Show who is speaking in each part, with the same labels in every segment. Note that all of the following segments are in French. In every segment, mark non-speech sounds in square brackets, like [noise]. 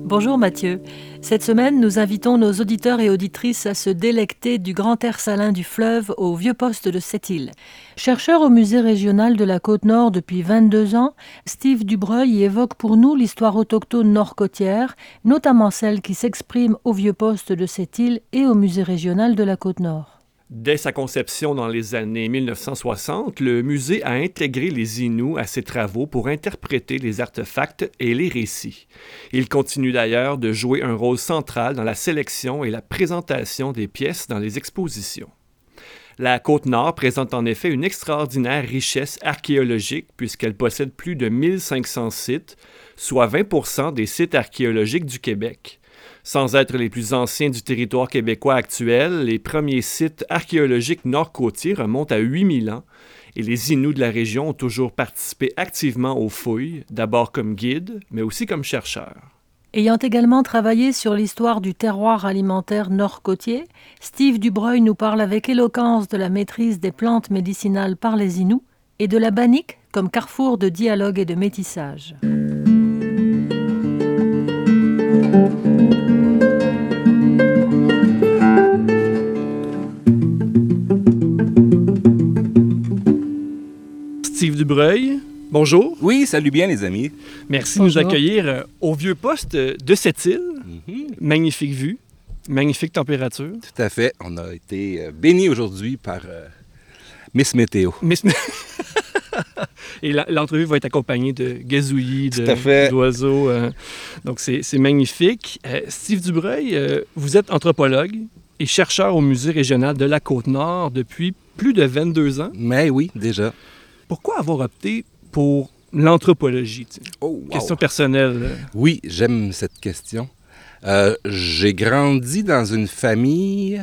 Speaker 1: Bonjour
Speaker 2: Mathieu. Cette semaine, nous invitons nos auditeurs et auditrices à se délecter du grand air salin du fleuve au vieux poste de Sept-Îles. Chercheur au musée régional de la Côte-Nord depuis 22 ans, Steve Dubreuil évoque pour nous l'histoire autochtone nord-côtière, notamment celle qui s'exprime au vieux poste de Sept-Îles et au musée régional de la Côte-Nord.
Speaker 1: Dès sa conception dans les années 1960, le musée a intégré les Inuits à ses travaux pour interpréter les artefacts et les récits. Il continue d'ailleurs de jouer un rôle central dans la sélection et la présentation des pièces dans les expositions. La Côte-Nord présente en effet une extraordinaire richesse archéologique puisqu'elle possède plus de 1500 sites, soit 20% des sites archéologiques du Québec. Sans être les plus anciens du territoire québécois actuel, les premiers sites archéologiques nord-côtiers remontent à 8000 ans et les Inuits de la région ont toujours participé activement aux fouilles, d'abord comme guides, mais aussi comme chercheurs.
Speaker 2: Ayant également travaillé sur l'histoire du terroir alimentaire nord-côtier, Steve Dubreuil nous parle avec éloquence de la maîtrise des plantes médicinales par les Inuits et de la bannique comme carrefour de dialogue et de métissage.
Speaker 1: Dubreuil, bonjour.
Speaker 3: Oui, salut bien les amis.
Speaker 1: Merci de nous accueillir euh, au vieux poste de cette île. Magnifique vue, magnifique température.
Speaker 3: Tout à fait. On a été euh, bénis aujourd'hui par euh, Miss Météo.
Speaker 1: Miss [laughs] Et la- l'entrevue va être accompagnée de gazouillis, d'oiseaux. euh, donc, c'est c'est magnifique. Euh, Steve Dubreuil, euh, vous êtes anthropologue et chercheur au Musée régional de la Côte-Nord depuis plus de 22 ans.
Speaker 3: Mais oui, déjà.
Speaker 1: Pourquoi avoir opté pour l'anthropologie?
Speaker 3: Oh, wow.
Speaker 1: Question personnelle.
Speaker 3: Oui, j'aime cette question. Euh, J'ai grandi dans une famille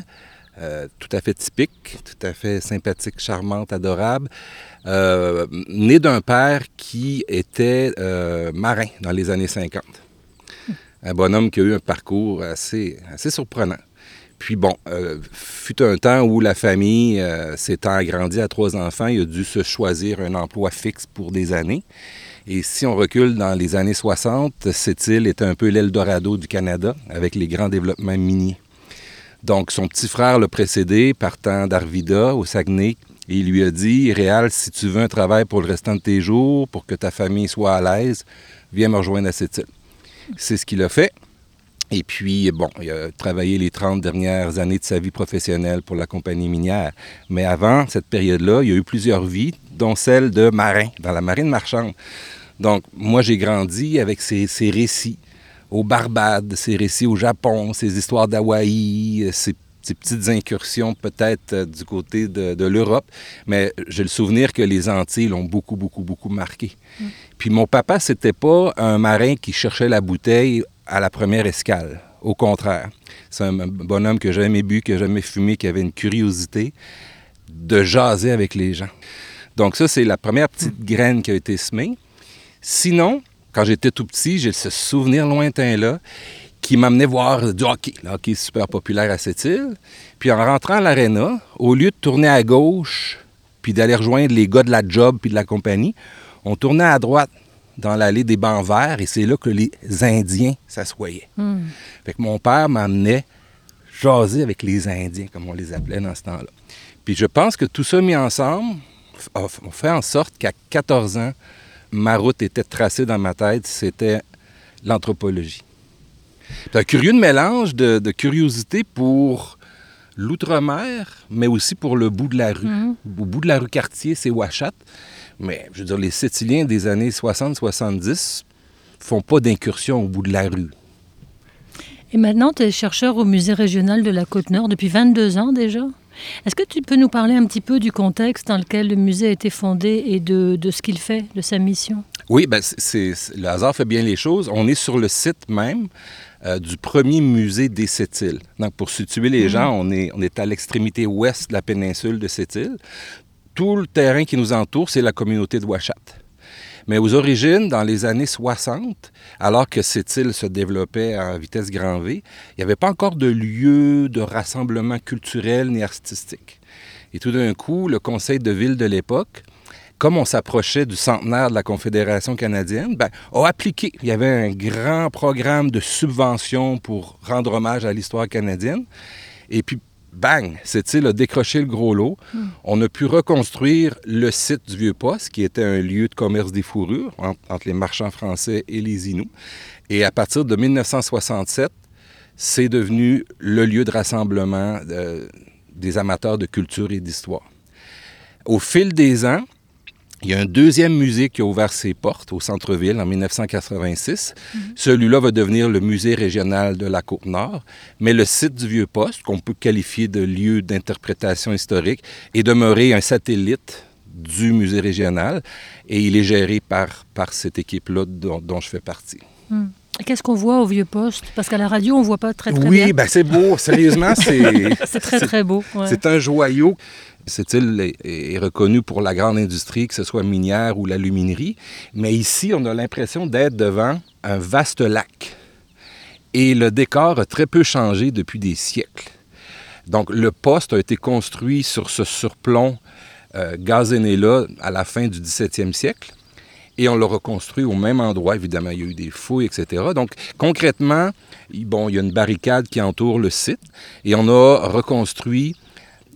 Speaker 3: euh, tout à fait typique, tout à fait sympathique, charmante, adorable, euh, née d'un père qui était euh, marin dans les années 50. Un bonhomme qui a eu un parcours assez, assez surprenant. Puis bon, euh, fut un temps où la famille euh, s'étant agrandie à trois enfants, il a dû se choisir un emploi fixe pour des années. Et si on recule dans les années 60, cette île était un peu l'Eldorado du Canada avec les grands développements miniers. Donc son petit frère l'a précédé partant d'Arvida au Saguenay et il lui a dit Réal, si tu veux un travail pour le restant de tes jours, pour que ta famille soit à l'aise, viens me rejoindre à cette île. C'est ce qu'il a fait. Et puis, bon, il a travaillé les 30 dernières années de sa vie professionnelle pour la compagnie minière. Mais avant cette période-là, il y a eu plusieurs vies, dont celle de marin, dans la marine marchande. Donc, moi, j'ai grandi avec ces, ces récits aux Barbades, ces récits au Japon, ces histoires d'Hawaï, ces, ces petites incursions peut-être euh, du côté de, de l'Europe. Mais j'ai le souvenir que les Antilles l'ont beaucoup, beaucoup, beaucoup marqué. Puis mon papa, c'était pas un marin qui cherchait la bouteille à la première escale. Au contraire. C'est un bonhomme que j'ai jamais bu, que j'ai jamais fumé, qui avait une curiosité de jaser avec les gens. Donc ça, c'est la première petite graine qui a été semée. Sinon, quand j'étais tout petit, j'ai ce souvenir lointain-là qui m'amenait voir du hockey. Le hockey est super populaire à cette île. Puis en rentrant à l'aréna, au lieu de tourner à gauche puis d'aller rejoindre les gars de la job puis de la compagnie, on tournait à droite dans l'allée des bancs verts et c'est là que les Indiens s'assoyaient. Fait que mon père m'amenait jaser avec les Indiens, comme on les appelait dans ce temps-là. Puis je pense que tout ça mis ensemble a a fait en sorte qu'à 14 ans, ma route était tracée dans ma tête, c'était l'anthropologie. C'est un curieux mélange de, de curiosité pour l'outre-mer, mais aussi pour le bout de la rue. Au bout de la rue Cartier, c'est Ouachat. Mais je veux dire, les Sétiliens des années 60-70 font pas d'incursion au bout de la rue.
Speaker 2: Et maintenant, tu es chercheur au musée régional de la Côte-Nord depuis 22 ans déjà. Est-ce que tu peux nous parler un petit peu du contexte dans lequel le musée a été fondé et de, de ce qu'il fait, de sa mission?
Speaker 3: Oui, ben c'est, le hasard fait bien les choses. On est sur le site même euh, du premier musée des Sept-Îles. Donc, pour situer les mhm. gens, on est, on est à l'extrémité ouest de la péninsule de Sept-Îles. Tout le terrain qui nous entoure, c'est la communauté de Ouachat. Mais aux origines, dans les années 60, alors que cette île se développait à vitesse grand V, il n'y avait pas encore de lieu de rassemblement culturel ni artistique. Et tout d'un coup, le conseil de ville de l'époque, comme on s'approchait du centenaire de la Confédération canadienne, ben, a appliqué. Il y avait un grand programme de subvention pour rendre hommage à l'histoire canadienne. Et puis, bang, cette île a décroché le gros lot. Hmm. On a pu reconstruire le site du Vieux-Poste, qui était un lieu de commerce des fourrures entre les marchands français et les Inuits. Et à partir de 1967, c'est devenu le lieu de rassemblement euh, des amateurs de culture et d'histoire. Au fil des ans, il y a un deuxième musée qui a ouvert ses portes au centre-ville en 1986. Mhm. Celui-là va devenir le musée régional de la Côte-Nord, mais le site du Vieux-Poste, qu'on peut qualifier de lieu d'interprétation historique, est demeuré un satellite du musée régional et il est géré par, par cette équipe-là dont, je fais partie.
Speaker 2: Hmm. Qu'est-ce qu'on voit au vieux poste? Parce qu'à la radio, on ne voit pas très, très
Speaker 3: bien. Oui, ben c'est beau. Sérieusement, c'est... [laughs]
Speaker 2: c'est très, très beau.
Speaker 3: C'est un joyau. Cette île est, reconnue pour la grande industrie, que ce soit minière ou l'aluminerie. Mais ici, on a l'impression d'être devant un vaste lac. Et le décor a très peu changé depuis des siècles. Donc, le poste a été construit sur ce surplomb euh, gazéné-là à la fin du 17e siècle. Et on l'a reconstruit au même endroit. Évidemment, il y a eu des fouilles, etc. Donc, concrètement, il y a une barricade qui entoure le site. Et on a reconstruit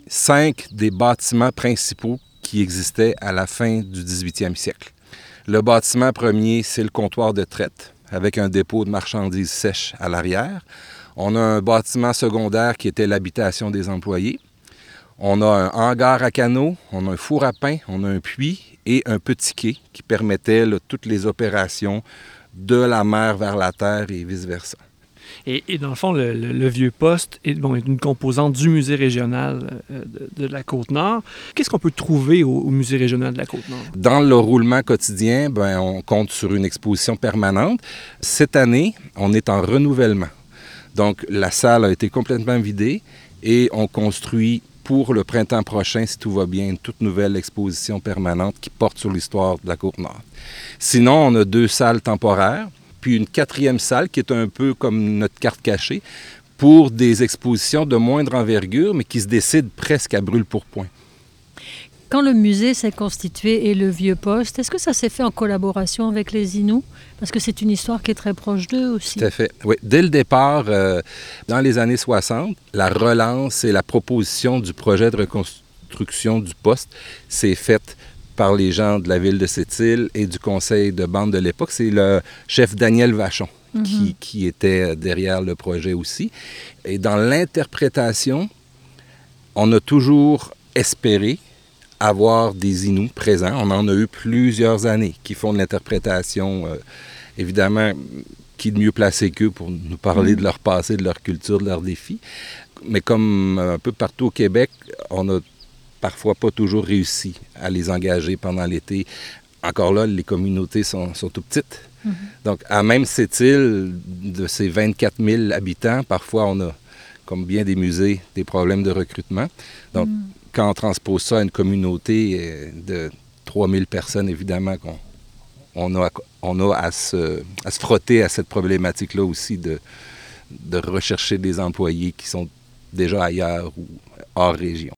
Speaker 3: cinq des bâtiments principaux qui existaient à la fin du 18e siècle. Le bâtiment premier, c'est le comptoir de traite, avec un dépôt de marchandises sèches à l'arrière. On a un bâtiment secondaire qui était l'habitation des employés. On a un hangar à canaux, on a un four à pain, on a un puits et un petit quai qui permettait toutes les opérations de la mer vers la terre et vice-versa.
Speaker 1: Et, dans le fond, le, vieux poste est, bon, une composante du musée régional euh, de, la Côte-Nord. Qu'est-ce qu'on peut trouver au, musée régional de la Côte-Nord?
Speaker 3: Dans le roulement quotidien, ben, on compte sur une exposition permanente. Cette année, on est en renouvellement. Donc, la salle a été complètement vidée et on construit pour le printemps prochain, si tout va bien, une toute nouvelle exposition permanente qui porte sur l'histoire de la Côte-Nord. Sinon, on a deux salles temporaires puis une quatrième salle qui est un peu comme notre carte cachée pour des expositions de moindre envergure, mais qui se décident presque à brûle pour point.
Speaker 2: Quand le musée s'est constitué et le vieux poste, est-ce que ça s'est fait en collaboration avec les Inuits? Parce que c'est une histoire qui est très proche d'eux aussi.
Speaker 3: Tout à fait. Oui. Dès le départ, euh, dans les années 60, la relance et la proposition du projet de reconstruction du poste s'est faite par les gens de la ville de Sept-Îles et du conseil de bande de l'époque. C'est le chef Daniel Vachon qui, mhm. qui, était derrière le projet aussi. Et dans l'interprétation, on a toujours espéré avoir des Inuits présents. On en a eu plusieurs années qui font de l'interprétation, euh, évidemment, qui de mieux placé qu'eux pour nous parler mhm. de leur passé, de leur culture, de leurs défis. Mais comme un peu partout au Québec, on a parfois pas toujours réussi à les engager pendant l'été. Encore là, les communautés sont, sont tout petites. Mhm. Donc, à même cette île, de ces 24 000 habitants, parfois on a, comme bien des musées, des problèmes de recrutement. Donc, mhm. Quand on transpose ça à une communauté euh, de 3 000 personnes, évidemment qu'on on a, à, se, à frotter à cette problématique-là aussi de, de rechercher des employés qui sont déjà ailleurs ou hors région.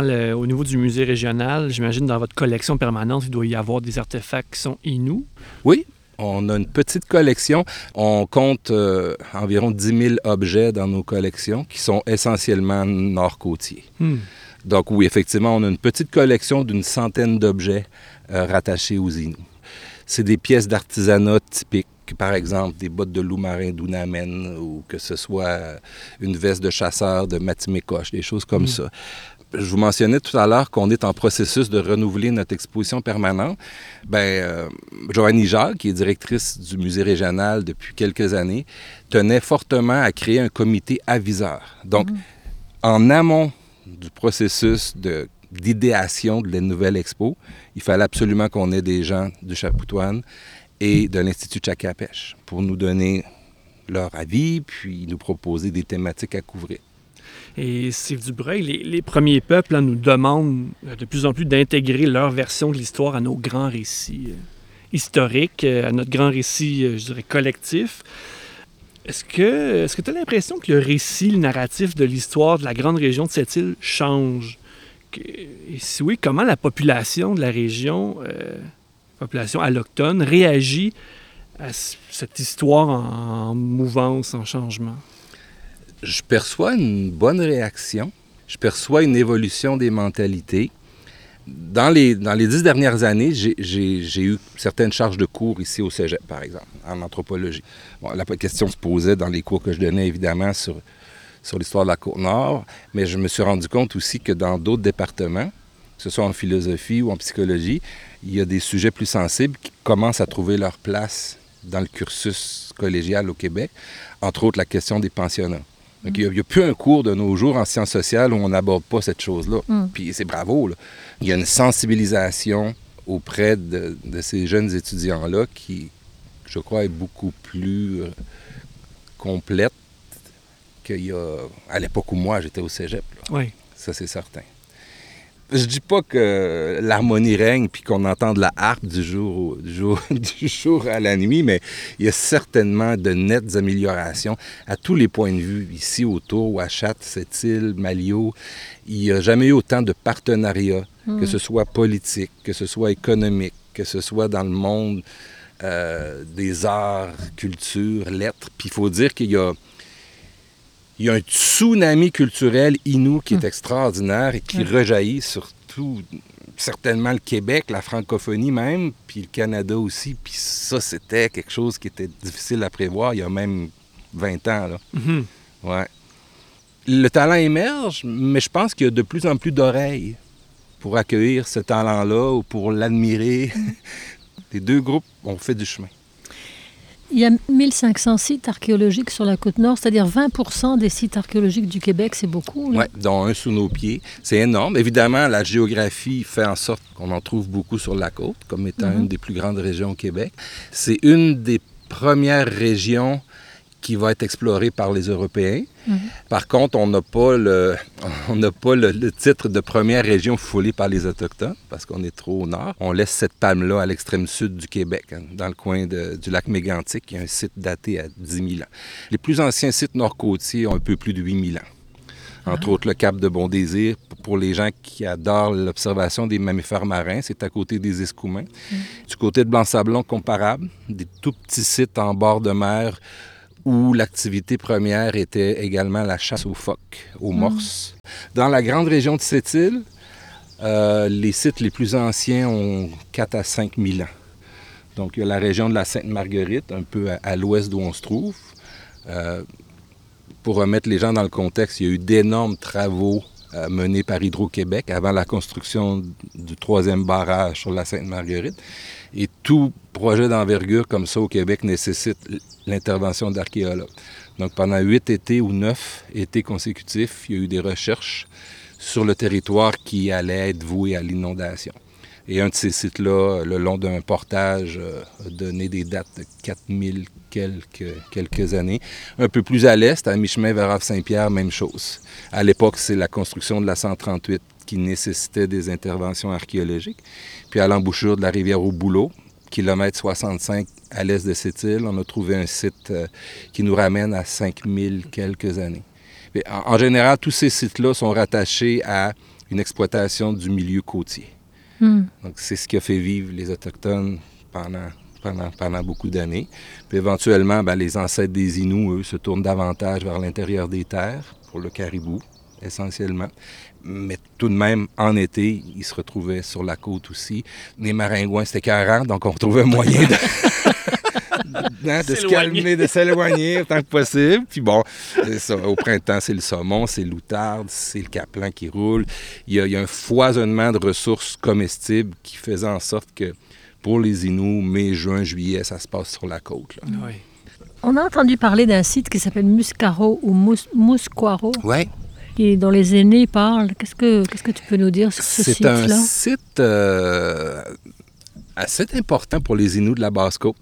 Speaker 1: Au niveau du musée régional, j'imagine dans votre collection permanente, il doit y avoir des artefacts qui sont inou.
Speaker 3: Oui, on a une petite collection. On compte euh, environ 10 000 objets dans nos collections qui sont essentiellement nord-côtiers. Hmm. Donc oui, effectivement, on a une petite collection d'une centaine d'objets euh, rattachés aux Inuits. C'est des pièces d'artisanat typiques par exemple des bottes de loup marin d'Unamen ou que ce soit une veste de chasseur de Matimécoche, des choses comme hmm. ça. Je vous mentionnais tout à l'heure qu'on est en processus de renouveler notre exposition permanente. Ben, euh, Joannie Jacques, qui est directrice du musée régional depuis quelques années, tenait fortement à créer un comité aviseur. Donc, mm-hmm. en amont du processus de d'idéation de la nouvelle expo, il fallait absolument qu'on ait des gens du Chapoutoine et de l'Institut Chakapèche pour nous donner leur avis, puis nous proposer des thématiques à couvrir.
Speaker 1: Et Steve Dubreuil, les, premiers peuples nous demandent de plus en plus d'intégrer leur version de l'histoire à nos grands récits euh, historiques, euh, à notre grand récit, euh, je dirais, collectif. Est-ce que tu as l'impression que le récit, le narratif de l'histoire de la grande région de cette île change? Et si oui, comment la population de la région, population alloctone, réagit à cette histoire en mouvance, en changement?
Speaker 3: Je perçois une bonne réaction. Je perçois une évolution des mentalités. Dans les, dans les dix dernières années, j'ai eu certaines charges de cours ici au Cégep, par exemple, en anthropologie. La question se posait dans les cours que je donnais, évidemment, sur, sur l'histoire de la Côte-Nord, mais je me suis rendu compte aussi que dans d'autres départements, que ce soit en philosophie ou en psychologie, il y a des sujets plus sensibles qui commencent à trouver leur place dans le cursus collégial au Québec, entre autres la question des pensionnats il n'y a, plus un cours de nos jours en sciences sociales où on n'aborde pas cette chose-là. Mm. Puis c'est bravo. Il y a une sensibilisation auprès de, ces jeunes étudiants-là qui, je crois, est beaucoup plus euh, complète qu'il y a à l'époque où moi j'étais au cégep.
Speaker 1: Oui.
Speaker 3: Ça, c'est certain. Je dis pas que l'harmonie règne puis qu'on entend de la harpe du jour, du, jour, [laughs] du jour à la nuit, mais il y a certainement de nettes améliorations à tous les points de vue, ici autour, Ouachat, cette île, Malio. Il n'y a jamais eu autant de partenariats, que hmm. ce soit politique, que ce soit économique, que ce soit dans le monde euh, des arts, culture, lettres. Puis il faut dire qu'il y a il y a un tsunami culturel inou qui est hum. extraordinaire et qui rejaillit sur tout, certainement le Québec, la francophonie même, puis le Canada aussi. Puis ça, c'était quelque chose qui était difficile à prévoir il y a même 20 ans. Là. Ouais. Le talent émerge, mais je pense qu'il y a de plus en plus d'oreilles pour accueillir ce talent-là ou pour l'admirer. [laughs] Les deux groupes ont fait du chemin.
Speaker 2: Il y a 1500 sites archéologiques sur la côte nord, c'est-à-dire 20 des sites archéologiques du Québec, c'est beaucoup.
Speaker 3: Oui, dont un sous nos pieds. C'est énorme. Évidemment, la géographie fait en sorte qu'on en trouve beaucoup sur la côte, comme étant mhm. une des plus grandes régions au Québec. C'est une des premières régions qui va être exploré par les Européens. Mhm. Par contre, on n'a pas, le, [laughs] on n'a pas le, titre de première région foulée par les Autochtones parce qu'on est trop au nord. On laisse cette palme-là à l'extrême sud du Québec, hein, dans le coin du lac Mégantic, qui est un site daté à 10 000 ans. Les plus anciens sites nord-côtiers ont un peu plus de 8 000 ans entre ah. autres le Cap de Bon Désir. Pour les gens qui adorent l'observation des mammifères marins, c'est à côté des Escoumins. Mhm. Du côté de Blanc-Sablon, comparable, des tout petits sites en bord de mer où l'activité première était également la chasse aux phoques, aux hmm. morses. Dans la grande région de cette île, euh, les sites les plus anciens ont 4 à 5 000 ans. Donc, il y a la région de la Sainte-Marguerite, un peu à, l'ouest d'où on se trouve. Euh, pour remettre les gens dans le contexte, il y a eu d'énormes travaux euh, menés par Hydro-Québec avant la construction du troisième barrage sur la Sainte-Marguerite. Et tout projet d'envergure comme ça au Québec nécessite l'intervention d'archéologues. Donc pendant huit étés ou neuf étés consécutifs, il y a eu des recherches sur le territoire qui allait être voué à l'inondation. Et un de ces sites-là, le long d'un portage, euh, a donné des dates de 4000 quelques, quelques années. Un peu plus à l'est, à mi-chemin vers Havre-Saint-Pierre, même chose. À l'époque, c'est la construction de la 138 qui nécessitait des interventions archéologiques. Puis à l'embouchure de la rivière au Boulot, kilomètre 65 à l'est de cette île, on a trouvé un site euh, qui nous ramène à 5000 quelques années. en, général, tous ces sites-là sont rattachés à une exploitation du milieu côtier. Hmm. Donc, c'est ce qui a fait vivre les Autochtones pendant, pendant, pendant beaucoup d'années. Puis éventuellement, ben, les ancêtres des Inuits, eux, se tournent davantage vers l'intérieur des terres, pour le caribou, essentiellement. Mais tout de même, en été, ils se retrouvaient sur la côte aussi. Les maringouins, c'était 40, donc on retrouvait moyen de... [laughs] hein, de se calmer, de s'éloigner autant que possible. Puis bon, ça, au printemps, c'est le saumon, c'est l'outarde, c'est le caplan qui roule. Il y, a, il y, a, un foisonnement de ressources comestibles qui faisait en sorte que pour les Inuits, mai, juin, juillet, ça se passe sur la côte. Là.
Speaker 1: Oui.
Speaker 2: On a entendu parler d'un site qui s'appelle Muscaro ou Mus Musquaro.
Speaker 3: Oui.
Speaker 2: Et dont les aînés parlent. Qu'est-ce que, qu'est-ce que tu peux nous dire sur ce site-là?
Speaker 3: C'est un site euh, assez important pour les Inuits de la Basse-Côte.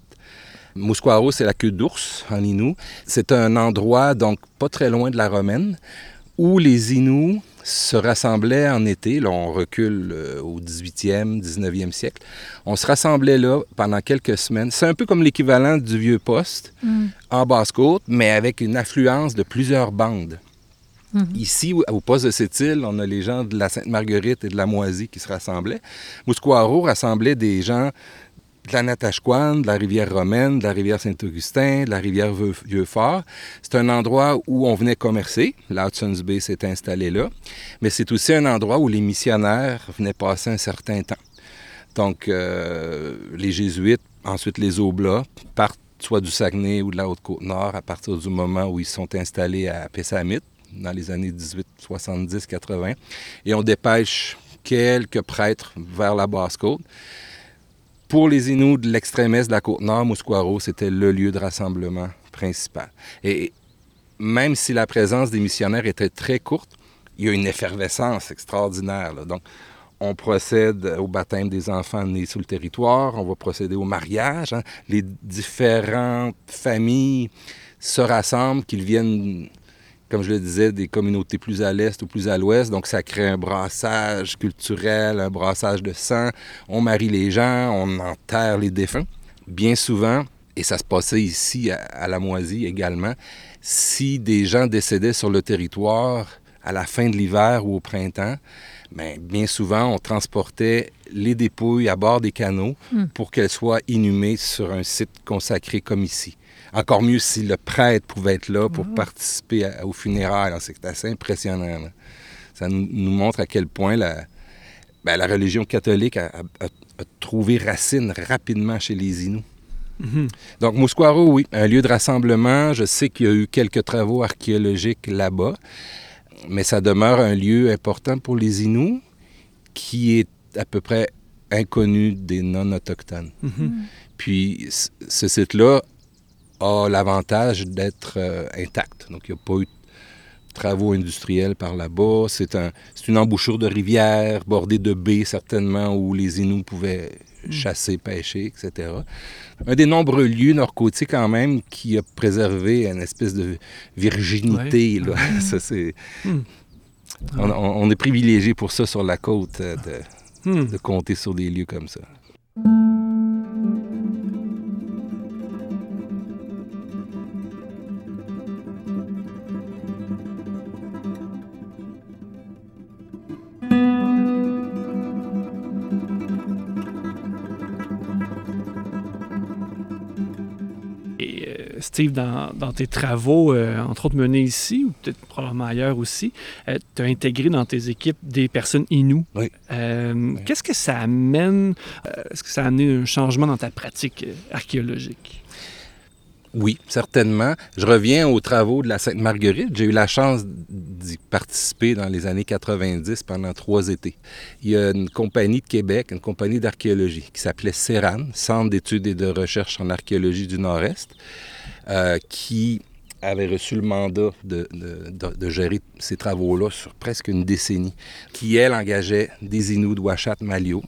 Speaker 3: Musquaro, c'est la queue d'ours en Inou. C'est un endroit, donc pas très loin de la Romaine, où les Inuits se rassemblaient en été. Là, on recule euh, au 18e, 19e siècle. On se rassemblait là pendant quelques semaines. C'est un peu comme l'équivalent du vieux poste
Speaker 2: Mm.
Speaker 3: en Basse-Côte, mais avec une affluence de plusieurs bandes.
Speaker 2: Mhm.
Speaker 3: Ici, au- poste de cette île, on a les gens de la Sainte-Marguerite et de la Moisie qui se rassemblaient. Mousquaro rassemblait des gens de la Natashquan, de la rivière Romaine, de la rivière Saint-Augustin, de la rivière Vieux- Vieux-Fort. C'est un endroit où on venait commercer. La Hudson's Bay s'est installée là. Mais c'est aussi un endroit où les missionnaires venaient passer un certain temps. Donc, euh, les Jésuites, ensuite les Oblats, partent soit du Saguenay ou de la Haute-Côte-Nord à partir du moment où ils sont installés à Pessamit, dans les années 1870-80. Et on dépêche quelques prêtres vers la Basse-Côte. Pour les Inuits de l'extrême est de la Côte-Nord, Mousquaro, c'était le lieu de rassemblement principal. Et même si la présence des missionnaires était très courte, il y a une effervescence extraordinaire. Donc, on procède au baptême des enfants nés sur le territoire, on va procéder au mariage. hein. Les différentes familles se rassemblent, qu'ils viennent, comme je le disais, des communautés plus à l'est ou plus à l'ouest. Donc, ça crée un brassage culturel, un brassage de sang. On marie les gens, on enterre les défunts. Bien souvent, et ça se passait ici à, à la Moisie également, si des gens décédaient sur le territoire à la fin de l'hiver ou au printemps, bien, bien souvent, on transportait les dépouilles à bord des canaux
Speaker 2: Mm.
Speaker 3: pour qu'elles soient inhumées sur un site consacré comme ici. Encore mieux si le prêtre pouvait être là pour participer à- aux funérailles. C'est assez impressionnant. là. Ça nous, montre à quel point la, ben, la religion catholique a, a- a trouvé racine rapidement chez les Inuits.
Speaker 1: Mhm.
Speaker 3: Donc, Mousquaro, oui, un lieu de rassemblement. Je sais qu'il y a eu quelques travaux archéologiques là-bas, mais ça demeure un lieu important pour les Inuits qui est à peu près inconnu des non-autochtones.
Speaker 1: Mhm.
Speaker 3: Puis, ce site-là a l'avantage d'être euh, intact. Donc, il n'y a pas eu de travaux industriels par là-bas. C'est un, une embouchure de rivière bordée de baies, certainement, où les Inuits pouvaient chasser, pêcher, etc. Un des nombreux lieux nord-côtiers, quand même, qui a préservé une espèce de virginité. là. [laughs] Ça, c'est...
Speaker 1: Hmm.
Speaker 3: On, est privilégié pour ça sur la côte, euh, de,
Speaker 1: Hmm.
Speaker 3: de compter sur des lieux comme ça.
Speaker 1: Steve, dans, dans tes travaux, euh, entre autres menés ici, ou peut-être probablement ailleurs aussi, tu as intégré dans tes équipes des personnes.
Speaker 3: Oui.
Speaker 1: Euh, Qu'est-ce que ça amène? euh, Est-ce que ça a amené un changement dans ta pratique euh, archéologique?
Speaker 3: Oui, certainement. Je reviens aux travaux de la Sainte-Marguerite. J'ai eu la chance d'y participer dans les années 90 pendant trois étés. Il y a une compagnie de Québec, une compagnie d'archéologie qui s'appelait CERAN, Centre d'études et de recherche en archéologie du Nord-Est, euh, qui avait reçu le mandat de, de- de- de gérer ces travaux-là sur presque une décennie, qui, elle, engageait des Inuits de Ouachat Malio,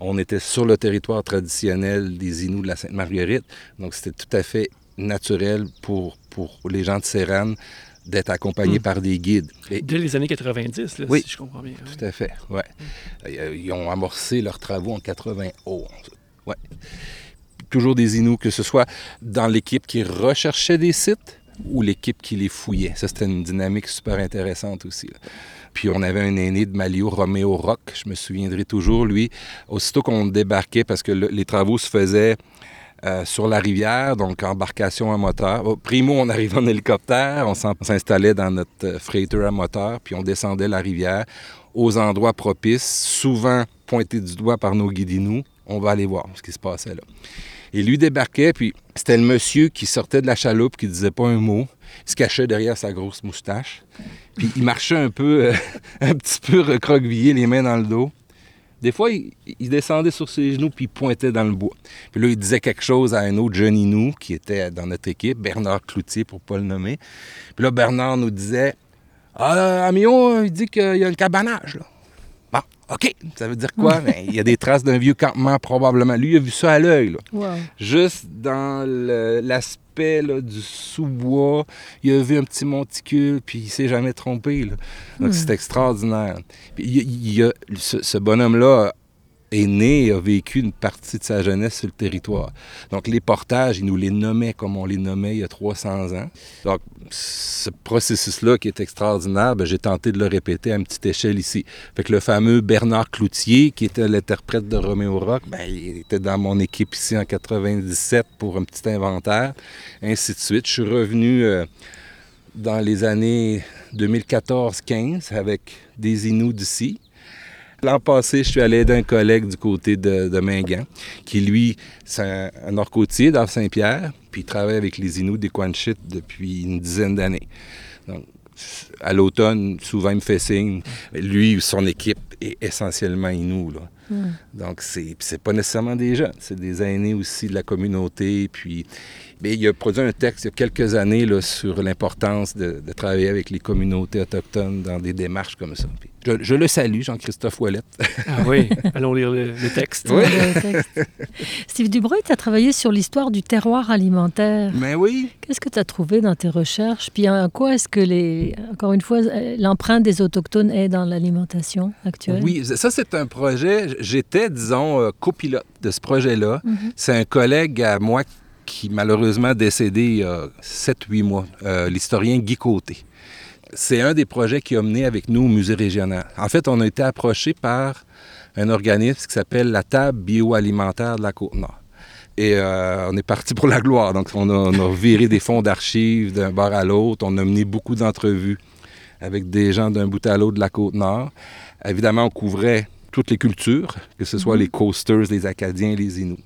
Speaker 3: on était sur le territoire traditionnel des Inuits de la Sainte-Marguerite, donc c'était tout à fait naturel pour, pour les gens de Séran d'être accompagnés
Speaker 1: Mm.
Speaker 3: par des guides. Et-
Speaker 1: Dès les années 90, là,
Speaker 3: Oui.
Speaker 1: si je comprends bien. hein.
Speaker 3: tout à fait, ouais. Euh, Ils ont amorcé leurs travaux en 91. Ouais. Toujours des Inuits, que ce soit dans l'équipe qui recherchait des sites ou l'équipe qui les fouillait. Ça, c'était une dynamique super intéressante aussi. Puis on avait un aîné de Malio, Roméo Rock, je me souviendrai toujours, lui, aussitôt qu'on débarquait, parce que le- les travaux se faisaient euh, sur la rivière, donc embarcation à moteur. Primo, on arrivait en hélicoptère, on s'installait dans notre euh, freighter à moteur, puis on descendait la rivière aux endroits propices, souvent pointés du doigt par nos guides Inuits. On va aller voir ce qui se passait là. Et lui débarquait, puis c'était le monsieur qui sortait de la chaloupe, qui disait pas un mot. Il se cachait derrière sa grosse moustache. Puis il marchait un peu, euh, [laughs] un petit peu recroquevillé, les mains dans le dos. Des fois, il, descendait sur ses genoux puis il pointait dans le bois. Puis là, il disait quelque chose à un autre jeune Inou qui était dans notre équipe, Bernard Cloutier, pour pas le nommer. Puis là, Bernard nous disait Ah, Amion, il dit qu'il y a le cabanage, là. OK, ça veut dire quoi? Ben, il y a des traces d'un vieux campement, probablement. Lui, il a vu ça à l'œil. Juste dans l'aspect du sous-bois, il a vu un petit monticule, puis il s'est jamais trompé. Donc, hmm. c'est extraordinaire. il, y a, ce bonhomme-là est né et a vécu une partie de sa jeunesse sur le territoire. Donc, les portages, il nous les nommait comme on les nommait il y a 300 ans. Donc, ce processus-là qui est extraordinaire, ben, j'ai tenté de le répéter à une petite échelle ici. Fait que le fameux Bernard Cloutier, qui était l'interprète de Roméo Rock, ben, il était dans mon équipe ici en 97 pour un petit inventaire, ainsi de suite. Je suis revenu euh, dans les années 2014-15 avec des Inuits d'ici. L'an passé, je suis allé aider un collègue du côté de, de Mingan, qui lui, c'est un, un nord-côtier Saint-Pierre, puis il travaille avec les Inuits des Quanchit depuis une dizaine d'années. Donc, à l'automne, souvent, il me fait signe. Lui, son équipe est essentiellement Inou. Là. Hmm. Donc, c'est, c'est pas nécessairement des jeunes, c'est des aînés aussi de la communauté. Puis, il a produit un texte il y a quelques années là, sur l'importance de, travailler avec les communautés autochtones dans des démarches comme ça. je, le salue, Jean-Christophe Ouellette.
Speaker 1: ah oui, [laughs] allons lire le, texte.
Speaker 2: Oui. Steve Dubreuil, tu as travaillé sur l'histoire du terroir alimentaire.
Speaker 3: Mais oui.
Speaker 2: Qu'est-ce que tu as trouvé dans tes recherches? Puis en quoi est-ce que, les, encore une fois, l'empreinte des Autochtones est dans l'alimentation actuelle?
Speaker 3: Oui, ça c'est un projet, j'étais, disons, euh, copilote de ce projet-là. Mm-hmm. C'est un collègue à moi qui malheureusement décédé il y a 7-8 mois, euh, l'historien Guy Côté. C'est un des projets qui a mené avec nous au musée régional. En fait, on a été approché par un organisme qui s'appelle la Table bioalimentaire de la Côte-Nord. Et euh, on est parti pour la gloire. Donc, on a, on a viré des fonds d'archives d'un bar à l'autre. On a mené beaucoup d'entrevues avec des gens d'un bout à l'autre de la Côte-Nord. Évidemment, on couvrait toutes les cultures, que ce soit mhm. les coasters, les Acadiens, les Inuits.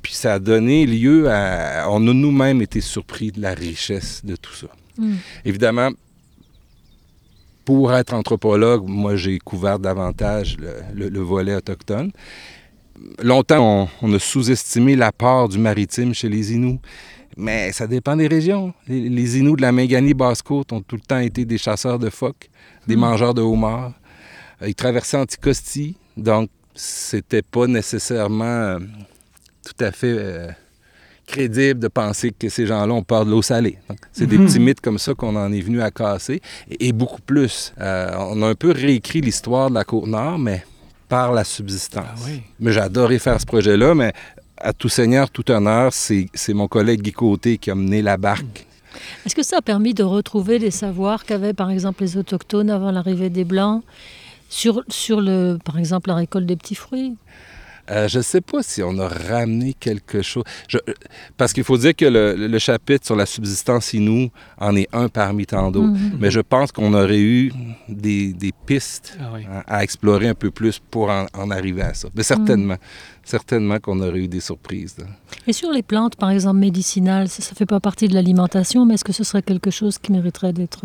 Speaker 3: Puis ça a donné lieu à... On a nous-mêmes été surpris de la richesse de tout ça. Mm. Évidemment, pour être anthropologue, moi, j'ai couvert davantage le, volet autochtone. Longtemps, on, a sous-estimé la part du maritime chez les Inuits. Mais ça dépend des régions. Les, Inuits de la Méganie basse-côte ont tout le temps été des chasseurs de phoques, des mm. mangeurs de homards. Ils traversaient Anticosti, donc c'était pas nécessairement euh, tout à fait euh, crédible de penser que ces gens-là ont peur de l'eau salée. C'est des mhm. petits mythes comme ça qu'on en est venu à casser, et, beaucoup plus. Euh, on a un peu réécrit l'histoire de la Côte-Nord, mais par la subsistance. Ah mais j'ai adoré faire ce projet-là, mais à tout seigneur, tout honneur, c'est mon collègue Guy Côté qui a mené la barque.
Speaker 2: Est-ce que ça a permis de retrouver les savoirs qu'avaient par exemple les Autochtones avant l'arrivée des Blancs? Sur, sur le, par exemple la récolte des petits fruits?
Speaker 3: Euh, je ne sais pas si on a ramené quelque chose. parce qu'il faut dire que le, chapitre sur la subsistance inou en est un parmi tant d'autres. Mhm. Mais je pense qu'on aurait eu des, pistes ah à, explorer un peu plus pour en, arriver à ça. Mais certainement. Certainement qu'on aurait eu des surprises.
Speaker 2: Et sur les plantes, par exemple, médicinales, ça ne fait pas partie de l'alimentation, mais est-ce que ce serait quelque chose qui mériterait d'être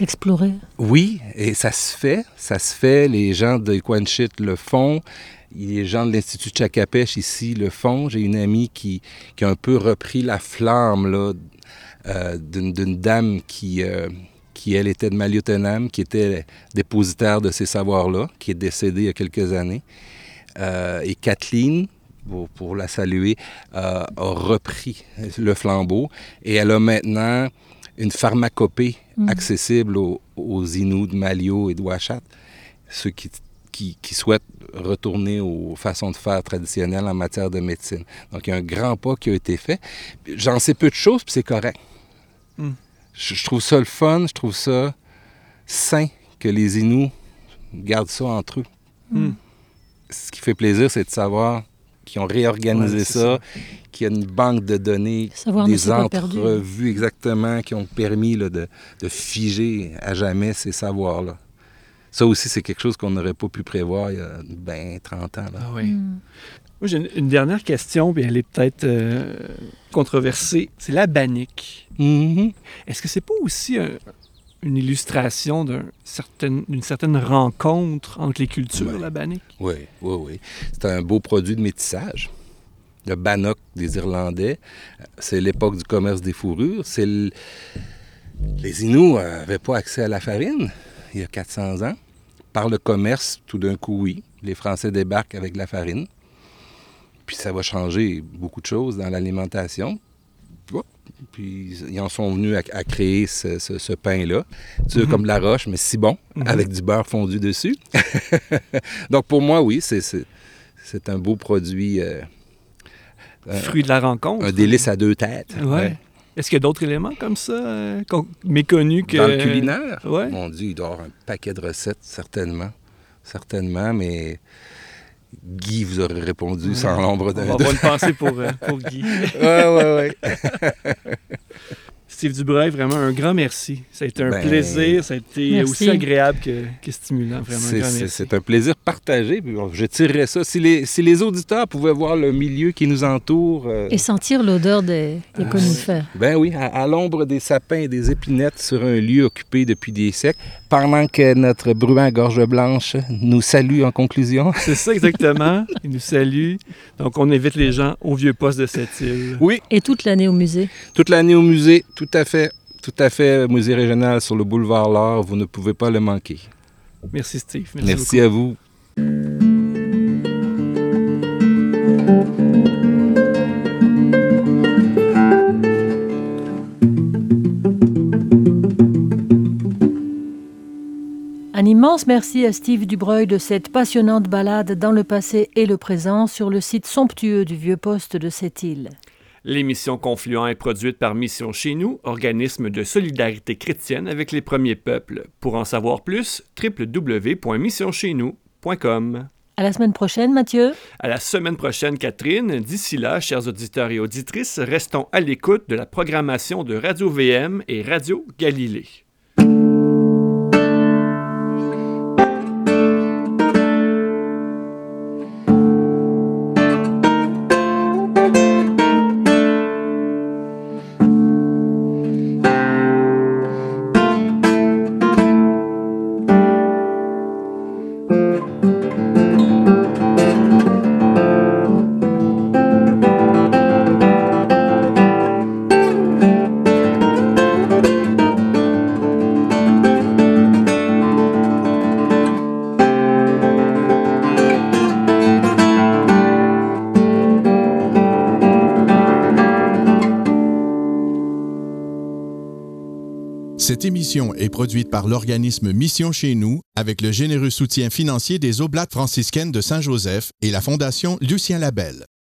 Speaker 2: exploré?
Speaker 3: Oui, et ça se fait. Ça se fait. Les gens de Quanchit le font. Les gens de l'Institut Chakapèche ici le font. J'ai une amie qui, qui, a un peu repris la flamme là, euh, d'une, dame qui, euh, qui, elle, était de Maliotenam, qui était dépositaire de ces savoirs-là, qui est décédée il y a quelques années. Euh, et Kathleen, pour, pour, la saluer, a repris le flambeau et elle a maintenant une pharmacopée mm. accessible aux, aux, Inuits de Malio et de Ouachat, ceux qui, qui, qui, souhaitent retourner aux façons de faire traditionnelles en matière de médecine. Donc, il y a un grand pas qui a été fait. J'en sais peu de choses, puis c'est correct. Mm. Je, trouve ça le fun, je trouve ça sain que les Inuits gardent ça entre eux. Mm. Ce qui fait plaisir, c'est de savoir qui ont réorganisé ça, qui a une banque de données, des entrevues exactement, qui ont permis de, figer à jamais ces savoirs-là. Ça aussi, c'est quelque chose qu'on n'aurait pas pu prévoir il y a 20, 30 ans. Là.
Speaker 1: Ah oui. Moi, j'ai une, une dernière question, puis elle est peut-être euh, controversée. C'est la bannique.
Speaker 3: Mhm.
Speaker 1: Est-ce que c'est pas aussi un- une illustration certain- d'une certaine rencontre entre les cultures, la bannique?
Speaker 3: Oui, oui, oui. C'est un beau produit de métissage. Le bannock des Irlandais, c'est l'époque du commerce des fourrures. C'est le- Les Inuits n'avaient pas accès à la farine il y a 400 ans. Par le commerce, tout d'un coup, oui. Les Français débarquent avec la farine. Puis ça va changer beaucoup de choses dans l'alimentation. Puis ils en sont venus à, à créer ce, ce- ce pain-là. Dur
Speaker 1: Mhm.
Speaker 3: comme de la roche, mais si bon,
Speaker 1: Mhm.
Speaker 3: avec du beurre fondu dessus. [laughs] Donc pour moi, oui, c'est, un beau produit, euh, euh,
Speaker 1: Fruit de la rencontre.
Speaker 3: un délice à deux têtes.
Speaker 1: Ouais. Est-ce qu'il y a d'autres éléments comme ça, euh, méconnus que...
Speaker 3: Dans le culinaire,
Speaker 1: Ouais.
Speaker 3: mon Dieu, il doit y avoir un paquet de recettes, certainement. Certainement, mais Guy vous aurait répondu sans l'ombre
Speaker 1: On
Speaker 3: d'un
Speaker 1: va
Speaker 3: doute.
Speaker 1: avoir une pensée pour, euh, pour [laughs] Guy.
Speaker 3: ouais, ouais, ouais. [laughs]
Speaker 1: Steve Dubreuil, vraiment un grand merci. Ça a été un
Speaker 3: Ben,
Speaker 1: plaisir, ça a été
Speaker 2: merci.
Speaker 1: aussi agréable que, que stimulant. Vraiment
Speaker 3: C'est, un plaisir partagé. Je tirerais ça. Si les, si les auditeurs pouvaient voir le milieu qui nous entoure, euh,
Speaker 2: Et sentir l'odeur des, des
Speaker 3: Ah,
Speaker 2: conifères.
Speaker 3: ben oui, à, à l'ombre des sapins et des épinettes sur un lieu occupé depuis des siècles, pendant que notre bruant gorge blanche nous salue en conclusion. [laughs]
Speaker 1: C'est ça exactement. Il nous salue. Donc, on invite les gens au vieux poste de cette île.
Speaker 3: Oui,
Speaker 2: Et toute l'année au musée.
Speaker 3: toute l'année au musée, tout à fait. Tout à fait, musée régional sur le boulevard L'Or, vous ne pouvez pas le manquer.
Speaker 1: Merci, Steve. Merci,
Speaker 3: Merci à vous.
Speaker 2: Un immense merci à Steve Dubreuil de cette passionnante balade dans le passé et le présent sur le site somptueux du vieux poste de cette île.
Speaker 1: L'émission Confluent est produite par Mission Chez nous, organisme de solidarité chrétienne avec les premiers peuples. Pour en savoir plus, www.missioncheznous.com.
Speaker 2: À la semaine prochaine, Mathieu.
Speaker 1: À la semaine prochaine, Catherine. D'ici là, chers auditeurs et auditrices, restons à l'écoute de la programmation de Radio VM et Radio Galilée.
Speaker 4: Produite par l'organisme Mission chez nous avec le généreux soutien financier des Oblates franciscaines de Saint-Joseph et la Fondation Lucien Labelle.